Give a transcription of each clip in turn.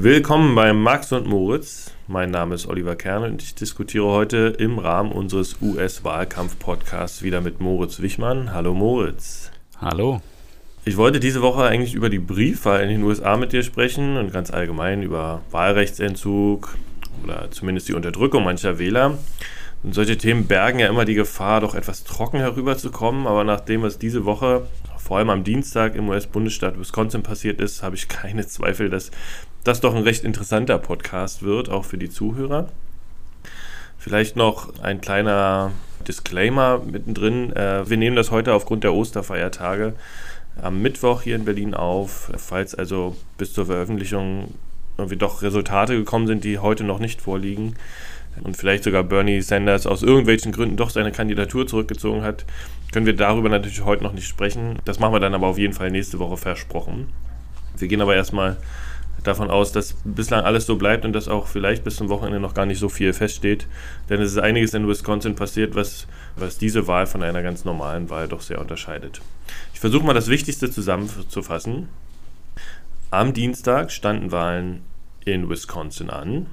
Willkommen bei Max und Moritz. Mein Name ist Oliver Kern und ich diskutiere heute im Rahmen unseres US-Wahlkampf-Podcasts wieder mit Moritz Wichmann. Hallo Moritz. Hallo. Ich wollte diese Woche eigentlich über die Briefwahl in den USA mit dir sprechen und ganz allgemein über Wahlrechtsentzug oder zumindest die Unterdrückung mancher Wähler. Und solche Themen bergen ja immer die Gefahr, doch etwas trocken herüberzukommen, aber nachdem es diese Woche vor allem am Dienstag im US-Bundesstaat Wisconsin passiert ist, habe ich keine Zweifel, dass das doch ein recht interessanter Podcast wird, auch für die Zuhörer. Vielleicht noch ein kleiner Disclaimer mittendrin. Äh, wir nehmen das heute aufgrund der Osterfeiertage am Mittwoch hier in Berlin auf. Falls also bis zur Veröffentlichung irgendwie doch Resultate gekommen sind, die heute noch nicht vorliegen und vielleicht sogar Bernie Sanders aus irgendwelchen Gründen doch seine Kandidatur zurückgezogen hat, können wir darüber natürlich heute noch nicht sprechen. Das machen wir dann aber auf jeden Fall nächste Woche versprochen. Wir gehen aber erstmal davon aus, dass bislang alles so bleibt und dass auch vielleicht bis zum Wochenende noch gar nicht so viel feststeht. Denn es ist einiges in Wisconsin passiert, was, was diese Wahl von einer ganz normalen Wahl doch sehr unterscheidet. Ich versuche mal das Wichtigste zusammenzufassen. Am Dienstag standen Wahlen in Wisconsin an.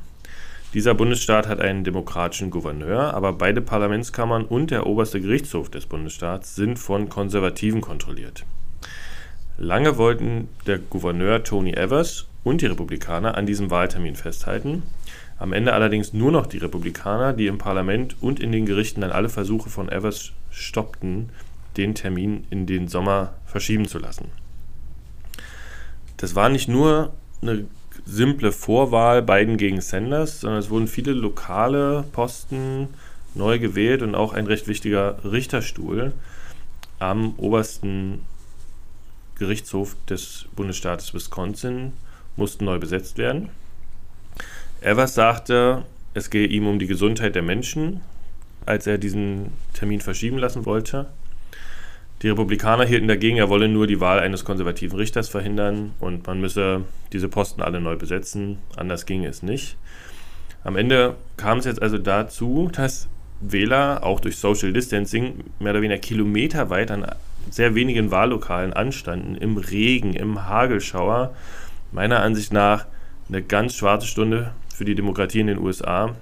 Dieser Bundesstaat hat einen demokratischen Gouverneur, aber beide Parlamentskammern und der oberste Gerichtshof des Bundesstaats sind von Konservativen kontrolliert. Lange wollten der Gouverneur Tony Evers und die Republikaner an diesem Wahltermin festhalten. Am Ende allerdings nur noch die Republikaner, die im Parlament und in den Gerichten dann alle Versuche von Evers stoppten, den Termin in den Sommer verschieben zu lassen. Das war nicht nur eine simple Vorwahl Biden gegen Sanders, sondern es wurden viele lokale Posten neu gewählt und auch ein recht wichtiger Richterstuhl am obersten Gerichtshof des Bundesstaates Wisconsin mussten neu besetzt werden. Evers sagte, es gehe ihm um die Gesundheit der Menschen, als er diesen Termin verschieben lassen wollte. Die Republikaner hielten dagegen, er wolle nur die Wahl eines konservativen Richters verhindern und man müsse diese Posten alle neu besetzen, anders ginge es nicht. Am Ende kam es jetzt also dazu, dass Wähler auch durch Social Distancing mehr oder weniger kilometerweit an sehr wenigen Wahllokalen anstanden, im Regen, im Hagelschauer meiner Ansicht nach eine ganz schwarze Stunde für die Demokratie in den USA.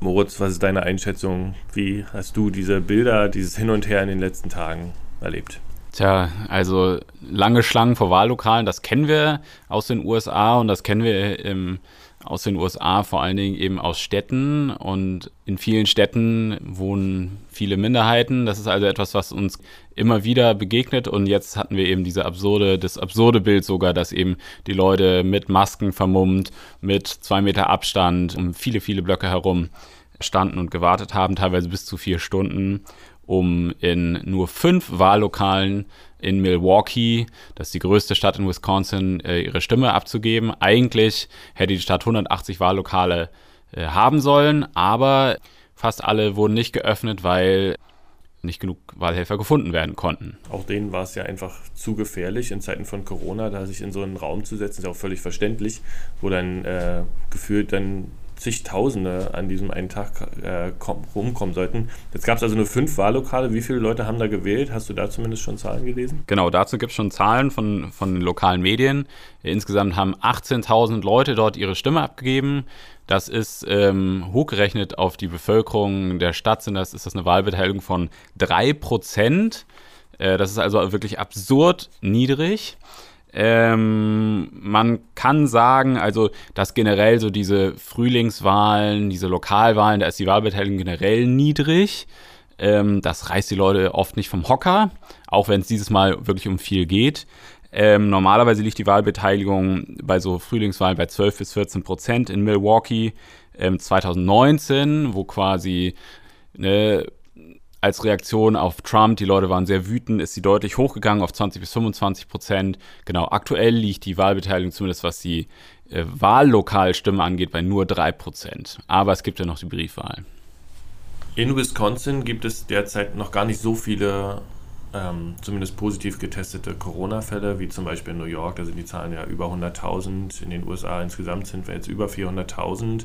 Moritz, was ist deine Einschätzung? Wie hast du diese Bilder, dieses Hin und Her in den letzten Tagen erlebt? Tja, also lange Schlangen vor Wahllokalen, das kennen wir aus den USA und das kennen wir im aus den USA, vor allen Dingen eben aus Städten. Und in vielen Städten wohnen viele Minderheiten. Das ist also etwas, was uns immer wieder begegnet. Und jetzt hatten wir eben diese absurde, das absurde Bild sogar, dass eben die Leute mit Masken vermummt, mit zwei Meter Abstand um viele, viele Blöcke herum standen und gewartet haben, teilweise bis zu vier Stunden, um in nur fünf Wahllokalen in Milwaukee, das ist die größte Stadt in Wisconsin, äh, ihre Stimme abzugeben. Eigentlich hätte die Stadt 180 Wahllokale äh, haben sollen, aber fast alle wurden nicht geöffnet, weil nicht genug Wahlhelfer gefunden werden konnten. Auch denen war es ja einfach zu gefährlich in Zeiten von Corona, da sich in so einen Raum zu setzen, ist ja auch völlig verständlich, wo dann äh, gefühlt dann zigtausende an diesem einen Tag äh, rumkommen sollten. Jetzt gab es also nur fünf Wahllokale. Wie viele Leute haben da gewählt? Hast du da zumindest schon Zahlen gelesen? Genau, dazu gibt es schon Zahlen von, von den lokalen Medien. Insgesamt haben 18.000 Leute dort ihre Stimme abgegeben. Das ist ähm, hochgerechnet auf die Bevölkerung der Stadt, sind das, ist das eine Wahlbeteiligung von 3 Prozent. Äh, das ist also wirklich absurd niedrig. Ähm, man kann sagen, also, dass generell so diese Frühlingswahlen, diese Lokalwahlen, da ist die Wahlbeteiligung generell niedrig. Ähm, das reißt die Leute oft nicht vom Hocker, auch wenn es dieses Mal wirklich um viel geht. Ähm, normalerweise liegt die Wahlbeteiligung bei so Frühlingswahlen bei 12 bis 14 Prozent in Milwaukee. Ähm, 2019, wo quasi ne, als Reaktion auf Trump, die Leute waren sehr wütend, ist sie deutlich hochgegangen auf 20 bis 25 Prozent. Genau, aktuell liegt die Wahlbeteiligung, zumindest was die äh, Wahllokalstimme angeht, bei nur 3 Prozent. Aber es gibt ja noch die Briefwahl. In Wisconsin gibt es derzeit noch gar nicht so viele, ähm, zumindest positiv getestete Corona-Fälle, wie zum Beispiel in New York. Da sind die Zahlen ja über 100.000. In den USA insgesamt sind wir jetzt über 400.000.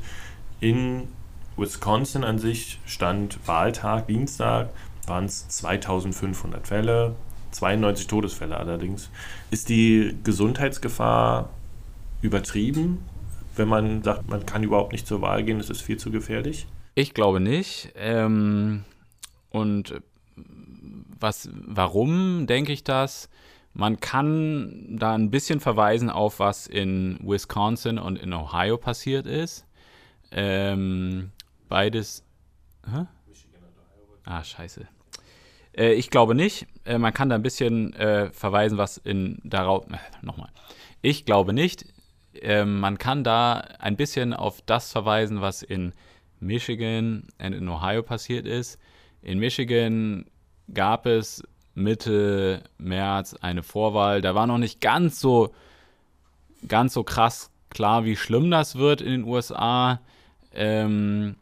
In Wisconsin an sich stand Wahltag, Dienstag, waren es 2500 Fälle, 92 Todesfälle allerdings. Ist die Gesundheitsgefahr übertrieben, wenn man sagt, man kann überhaupt nicht zur Wahl gehen, es ist viel zu gefährlich? Ich glaube nicht. Ähm, und was, warum denke ich das? Man kann da ein bisschen verweisen auf, was in Wisconsin und in Ohio passiert ist. Ähm, beides. Hä? Ah, scheiße. Äh, ich glaube nicht. Äh, man kann da ein bisschen äh, verweisen, was in darauf. Äh, nochmal. Ich glaube nicht. Ähm, man kann da ein bisschen auf das verweisen, was in Michigan und in Ohio passiert ist. In Michigan gab es Mitte März eine Vorwahl. Da war noch nicht ganz so, ganz so krass klar, wie schlimm das wird in den USA. Ähm,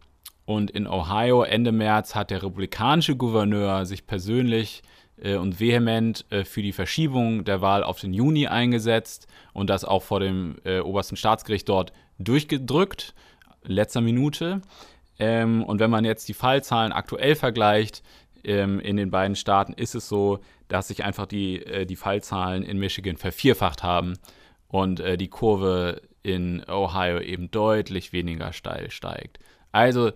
und in Ohio Ende März hat der republikanische Gouverneur sich persönlich äh, und vehement äh, für die Verschiebung der Wahl auf den Juni eingesetzt und das auch vor dem äh, obersten Staatsgericht dort durchgedrückt, letzter Minute. Ähm, und wenn man jetzt die Fallzahlen aktuell vergleicht, ähm, in den beiden Staaten ist es so, dass sich einfach die, äh, die Fallzahlen in Michigan vervierfacht haben und äh, die Kurve in Ohio eben deutlich weniger steil steigt. Also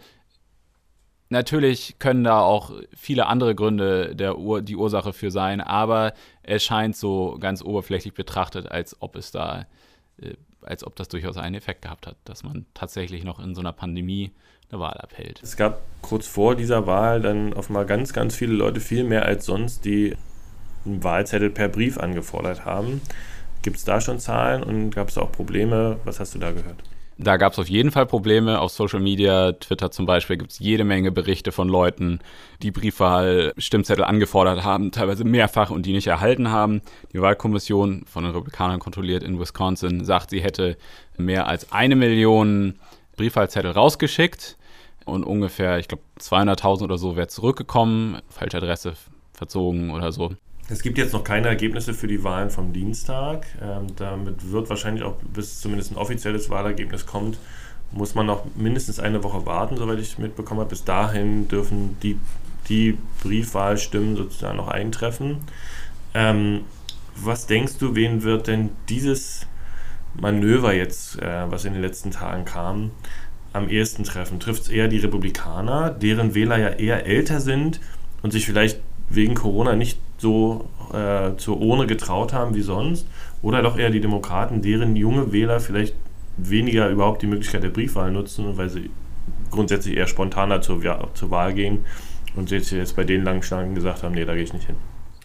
natürlich können da auch viele andere Gründe der Ur die Ursache für sein, aber es scheint so ganz oberflächlich betrachtet, als ob es da, äh, als ob das durchaus einen Effekt gehabt hat, dass man tatsächlich noch in so einer Pandemie eine Wahl abhält. Es gab kurz vor dieser Wahl dann offenbar ganz, ganz viele Leute, viel mehr als sonst, die einen Wahlzettel per Brief angefordert haben. Gibt es da schon Zahlen und gab es auch Probleme? Was hast du da gehört? Da gab es auf jeden Fall Probleme. Auf Social Media, Twitter zum Beispiel, gibt es jede Menge Berichte von Leuten, die Briefwahl-Stimmzettel angefordert haben, teilweise mehrfach und die nicht erhalten haben. Die Wahlkommission von den Republikanern kontrolliert in Wisconsin sagt, sie hätte mehr als eine Million Briefwahlzettel rausgeschickt und ungefähr, ich glaube, 200.000 oder so wäre zurückgekommen, falsche Adresse verzogen oder so. Es gibt jetzt noch keine Ergebnisse für die Wahlen vom Dienstag. Ähm, damit wird wahrscheinlich auch, bis zumindest ein offizielles Wahlergebnis kommt, muss man noch mindestens eine Woche warten, soweit ich mitbekommen habe. Bis dahin dürfen die, die Briefwahlstimmen sozusagen noch eintreffen. Ähm, was denkst du, wen wird denn dieses Manöver jetzt, äh, was in den letzten Tagen kam, am ehesten treffen? Trifft es eher die Republikaner, deren Wähler ja eher älter sind und sich vielleicht wegen Corona nicht so äh, zur Urne getraut haben wie sonst? Oder doch eher die Demokraten, deren junge Wähler vielleicht weniger überhaupt die Möglichkeit der Briefwahl nutzen, weil sie grundsätzlich eher spontaner zur, zur Wahl gehen und jetzt, jetzt bei den langen Schlangen gesagt haben, nee, da gehe ich nicht hin.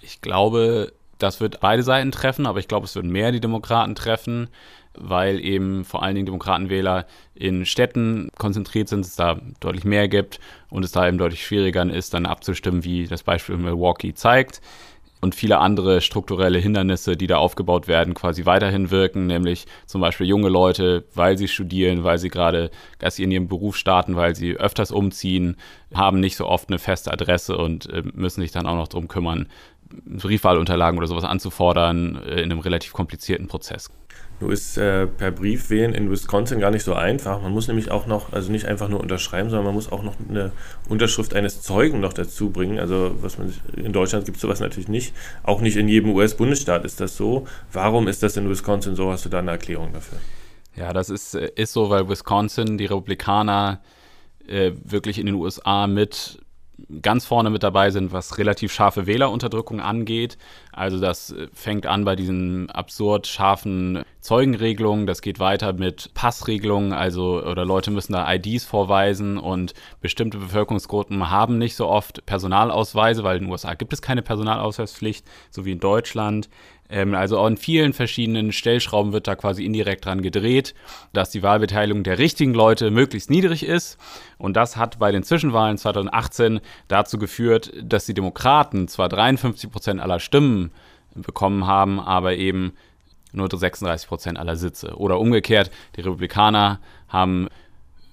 Ich glaube, das wird beide Seiten treffen, aber ich glaube, es wird mehr die Demokraten treffen, weil eben vor allen Dingen Demokratenwähler in Städten konzentriert sind, es da deutlich mehr gibt und es da eben deutlich schwieriger ist, dann abzustimmen, wie das Beispiel Milwaukee zeigt. Und viele andere strukturelle Hindernisse, die da aufgebaut werden, quasi weiterhin wirken, nämlich zum Beispiel junge Leute, weil sie studieren, weil sie gerade erst in ihrem Beruf starten, weil sie öfters umziehen, haben nicht so oft eine feste Adresse und äh, müssen sich dann auch noch darum kümmern, Briefwahlunterlagen oder sowas anzufordern äh, in einem relativ komplizierten Prozess. Nur ist äh, per Brief wählen in Wisconsin gar nicht so einfach. Man muss nämlich auch noch, also nicht einfach nur unterschreiben, sondern man muss auch noch eine Unterschrift eines Zeugen noch dazu bringen. Also was man in Deutschland gibt es sowas natürlich nicht. Auch nicht in jedem US-Bundesstaat ist das so. Warum ist das in Wisconsin so? Hast du da eine Erklärung dafür? Ja, das ist, äh, ist so, weil Wisconsin, die Republikaner äh, wirklich in den USA mit ganz vorne mit dabei sind, was relativ scharfe Wählerunterdrückung angeht. Also das äh, fängt an bei diesen absurd scharfen Zeugenregelungen, das geht weiter mit Passregelungen, also oder Leute müssen da IDs vorweisen und bestimmte Bevölkerungsgruppen haben nicht so oft Personalausweise, weil in den USA gibt es keine Personalausweispflicht, so wie in Deutschland. Ähm, also an vielen verschiedenen Stellschrauben wird da quasi indirekt dran gedreht, dass die Wahlbeteiligung der richtigen Leute möglichst niedrig ist. Und das hat bei den Zwischenwahlen 2018 dazu geführt, dass die Demokraten zwar 53 Prozent aller Stimmen bekommen haben, aber eben nur 36 Prozent aller Sitze. Oder umgekehrt, die Republikaner haben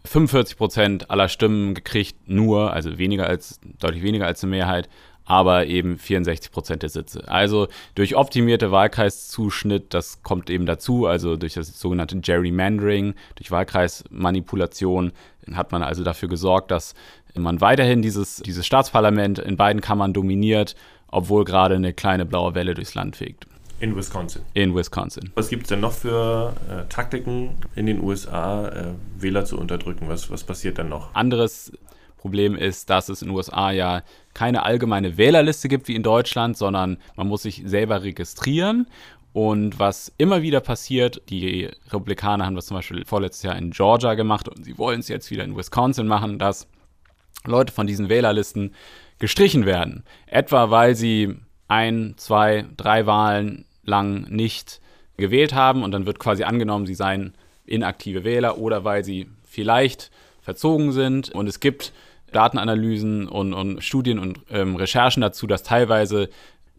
45 Prozent aller Stimmen gekriegt, nur, also weniger als, deutlich weniger als eine Mehrheit, aber eben 64 Prozent der Sitze. Also durch optimierte Wahlkreiszuschnitt, das kommt eben dazu, also durch das sogenannte Gerrymandering, durch Wahlkreismanipulation hat man also dafür gesorgt, dass man weiterhin dieses, dieses Staatsparlament in beiden Kammern dominiert, obwohl gerade eine kleine blaue Welle durchs Land fegt. In Wisconsin. In Wisconsin. Was gibt es denn noch für äh, Taktiken in den USA, äh, Wähler zu unterdrücken? Was, was passiert dann noch? Anderes Problem ist, dass es in den USA ja keine allgemeine Wählerliste gibt wie in Deutschland, sondern man muss sich selber registrieren. Und was immer wieder passiert, die Republikaner haben das zum Beispiel vorletztes Jahr in Georgia gemacht und sie wollen es jetzt wieder in Wisconsin machen, dass Leute von diesen Wählerlisten gestrichen werden. Etwa weil sie ein, zwei, drei Wahlen lang nicht gewählt haben und dann wird quasi angenommen, sie seien inaktive Wähler oder weil sie vielleicht verzogen sind. Und es gibt Datenanalysen und, und Studien und ähm, Recherchen dazu, dass teilweise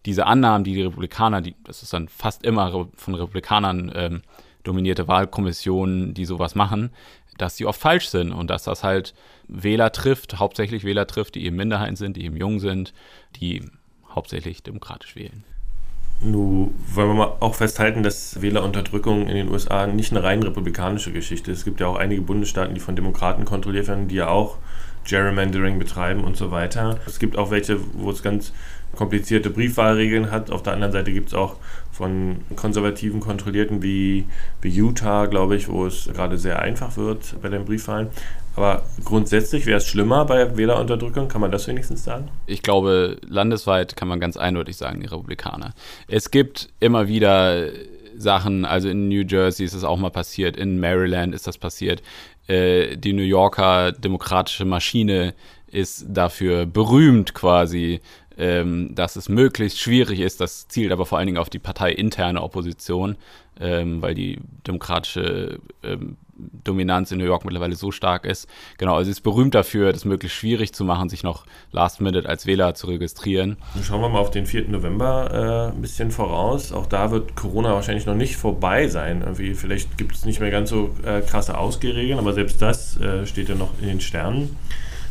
diese Annahmen, die die Republikaner, die, das ist dann fast immer von Republikanern ähm, dominierte Wahlkommissionen, die sowas machen, dass die oft falsch sind und dass das halt Wähler trifft, hauptsächlich Wähler trifft, die eben Minderheiten sind, die eben jung sind, die hauptsächlich demokratisch wählen. Nun wollen wir mal auch festhalten, dass Wählerunterdrückung in den USA nicht eine rein republikanische Geschichte ist. Es gibt ja auch einige Bundesstaaten, die von Demokraten kontrolliert werden, die ja auch Gerrymandering betreiben und so weiter. Es gibt auch welche, wo es ganz komplizierte Briefwahlregeln hat. Auf der anderen Seite gibt es auch von konservativen Kontrollierten wie, wie Utah, glaube ich, wo es gerade sehr einfach wird bei den Briefwahlen. Aber grundsätzlich wäre es schlimmer bei Wählerunterdrückung, kann man das wenigstens sagen? Ich glaube, landesweit kann man ganz eindeutig sagen, die Republikaner. Es gibt immer wieder Sachen, also in New Jersey ist es auch mal passiert, in Maryland ist das passiert. Äh, die New Yorker demokratische Maschine ist dafür berühmt quasi, ähm, dass es möglichst schwierig ist. Das zielt aber vor allen Dingen auf die parteiinterne Opposition, ähm, weil die demokratische ähm, Dominanz in New York mittlerweile so stark ist. Genau, also es ist berühmt dafür, das möglichst schwierig zu machen, sich noch last minute als Wähler zu registrieren. Schauen wir mal auf den 4. November äh, ein bisschen voraus. Auch da wird Corona wahrscheinlich noch nicht vorbei sein. Irgendwie, vielleicht gibt es nicht mehr ganz so äh, krasse Ausgehregeln, aber selbst das äh, steht ja noch in den Sternen.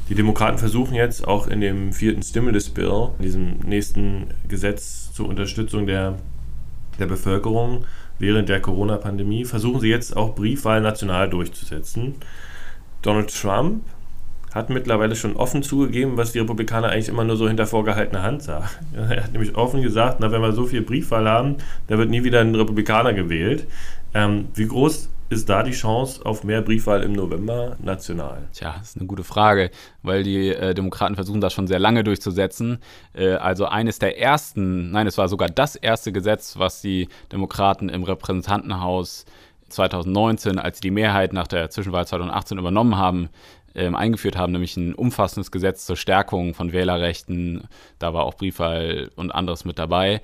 Die Demokraten versuchen jetzt auch in dem vierten Stimulus Bill, in diesem nächsten Gesetz zur Unterstützung der, der Bevölkerung, während der Corona-Pandemie, versuchen sie jetzt auch Briefwahl national durchzusetzen. Donald Trump hat mittlerweile schon offen zugegeben, was die Republikaner eigentlich immer nur so hinter vorgehaltener Hand sagen. Er hat nämlich offen gesagt, na, wenn wir so viel Briefwahl haben, da wird nie wieder ein Republikaner gewählt. Ähm, wie groß ist da die Chance auf mehr Briefwahl im November national? Tja, das ist eine gute Frage, weil die äh, Demokraten versuchen das schon sehr lange durchzusetzen. Äh, also eines der ersten, nein, es war sogar das erste Gesetz, was die Demokraten im Repräsentantenhaus 2019, als sie die Mehrheit nach der Zwischenwahl 2018 übernommen haben, ähm, eingeführt haben, nämlich ein umfassendes Gesetz zur Stärkung von Wählerrechten. Da war auch Briefwahl und anderes mit dabei.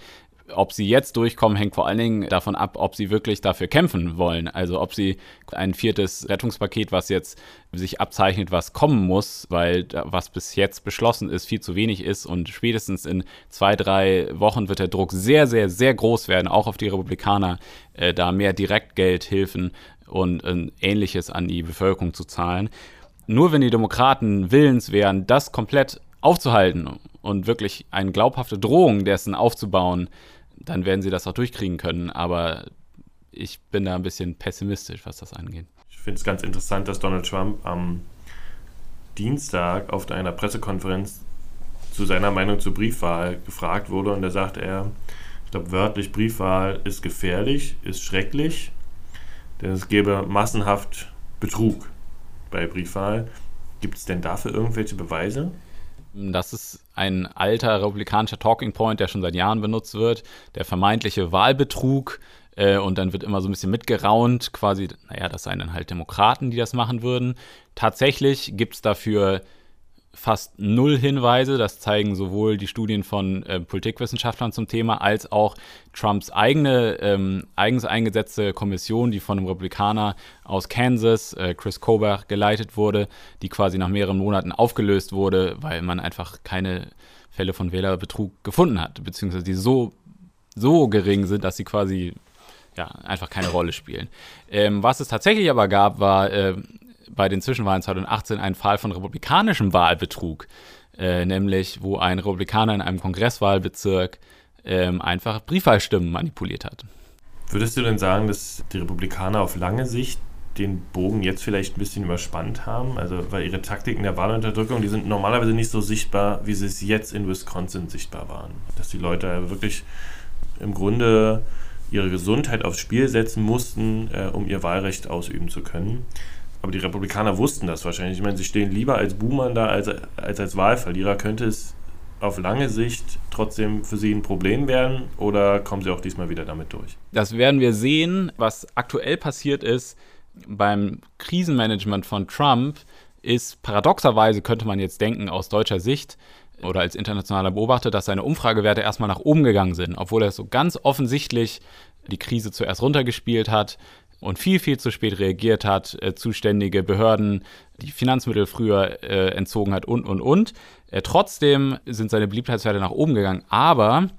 Ob sie jetzt durchkommen, hängt vor allen Dingen davon ab, ob sie wirklich dafür kämpfen wollen. Also ob sie ein viertes Rettungspaket, was jetzt sich abzeichnet, was kommen muss, weil was bis jetzt beschlossen ist, viel zu wenig ist und spätestens in zwei, drei Wochen wird der Druck sehr, sehr, sehr groß werden, auch auf die Republikaner, äh, da mehr Direktgeldhilfen und äh, ähnliches an die Bevölkerung zu zahlen. Nur wenn die Demokraten willens wären, das komplett aufzuhalten und wirklich eine glaubhafte Drohung dessen aufzubauen, dann werden sie das auch durchkriegen können. Aber ich bin da ein bisschen pessimistisch, was das angeht. Ich finde es ganz interessant, dass Donald Trump am Dienstag auf einer Pressekonferenz zu seiner Meinung zur Briefwahl gefragt wurde und da sagt er, ich glaube wörtlich, Briefwahl ist gefährlich, ist schrecklich, denn es gäbe massenhaft Betrug bei Briefwahl. Gibt es denn dafür irgendwelche Beweise? Das ist ein alter republikanischer Talking Point, der schon seit Jahren benutzt wird. Der vermeintliche Wahlbetrug. Äh, und dann wird immer so ein bisschen mitgeraunt, quasi, naja, das seien dann halt Demokraten, die das machen würden. Tatsächlich gibt es dafür fast null Hinweise. Das zeigen sowohl die Studien von äh, Politikwissenschaftlern zum Thema als auch Trumps eigene ähm, eigens eingesetzte Kommission, die von einem Republikaner aus Kansas, äh, Chris Kobach, geleitet wurde, die quasi nach mehreren Monaten aufgelöst wurde, weil man einfach keine Fälle von Wählerbetrug gefunden hat, beziehungsweise die so, so gering sind, dass sie quasi ja, einfach keine Rolle spielen. Ähm, was es tatsächlich aber gab, war äh, bei den Zwischenwahlen 2018 einen Fall von republikanischem Wahlbetrug, äh, nämlich wo ein Republikaner in einem Kongresswahlbezirk ähm, einfach Briefwahlstimmen manipuliert hat. Würdest du denn sagen, dass die Republikaner auf lange Sicht den Bogen jetzt vielleicht ein bisschen überspannt haben? Also, weil ihre Taktiken der Wahlunterdrückung, die sind normalerweise nicht so sichtbar, wie sie es jetzt in Wisconsin sichtbar waren. Dass die Leute wirklich im Grunde ihre Gesundheit aufs Spiel setzen mussten, äh, um ihr Wahlrecht ausüben zu können. Aber die Republikaner wussten das wahrscheinlich. Ich meine, sie stehen lieber als Buhmann da als als, als Wahlverlierer. Könnte es auf lange Sicht trotzdem für sie ein Problem werden oder kommen sie auch diesmal wieder damit durch? Das werden wir sehen. Was aktuell passiert ist beim Krisenmanagement von Trump, ist paradoxerweise, könnte man jetzt denken, aus deutscher Sicht, oder als internationaler Beobachter, dass seine Umfragewerte erstmal nach oben gegangen sind, obwohl er so ganz offensichtlich die Krise zuerst runtergespielt hat und viel, viel zu spät reagiert hat, äh, zuständige Behörden die Finanzmittel früher äh, entzogen hat und, und, und. Äh, trotzdem sind seine Beliebtheitswerte nach oben gegangen, aber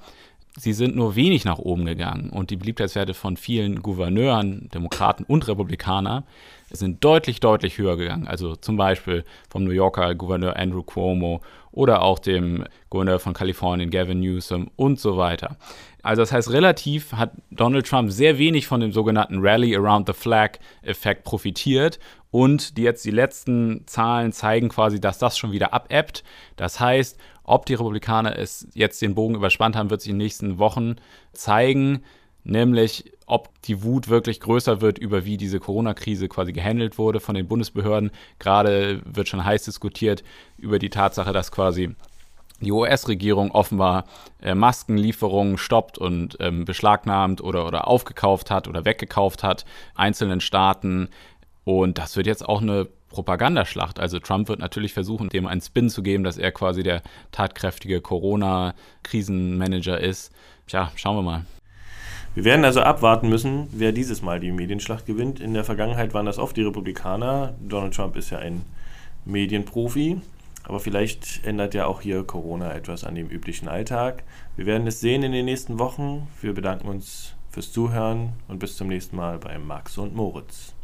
sie sind nur wenig nach oben gegangen und die Beliebtheitswerte von vielen Gouverneuren, Demokraten und Republikaner sind deutlich, deutlich höher gegangen. Also zum Beispiel vom New Yorker Gouverneur Andrew Cuomo oder auch dem Gouverneur von Kalifornien Gavin Newsom und so weiter. Also das heißt, relativ hat Donald Trump sehr wenig von dem sogenannten Rally Around the Flag-Effekt profitiert und die jetzt die letzten Zahlen zeigen quasi, dass das schon wieder abebbt. Das heißt, ob die Republikaner es jetzt den Bogen überspannt haben, wird sich in den nächsten Wochen zeigen nämlich ob die Wut wirklich größer wird über wie diese Corona-Krise quasi gehandelt wurde von den Bundesbehörden. Gerade wird schon heiß diskutiert über die Tatsache, dass quasi die US-Regierung offenbar äh, Maskenlieferungen stoppt und ähm, beschlagnahmt oder, oder aufgekauft hat oder weggekauft hat, einzelnen Staaten. Und das wird jetzt auch eine Propagandaschlacht. Also Trump wird natürlich versuchen, dem einen Spin zu geben, dass er quasi der tatkräftige Corona-Krisenmanager ist. Tja, schauen wir mal. Wir werden also abwarten müssen, wer dieses Mal die Medienschlacht gewinnt. In der Vergangenheit waren das oft die Republikaner. Donald Trump ist ja ein Medienprofi. Aber vielleicht ändert ja auch hier Corona etwas an dem üblichen Alltag. Wir werden es sehen in den nächsten Wochen. Wir bedanken uns fürs Zuhören und bis zum nächsten Mal bei Max und Moritz.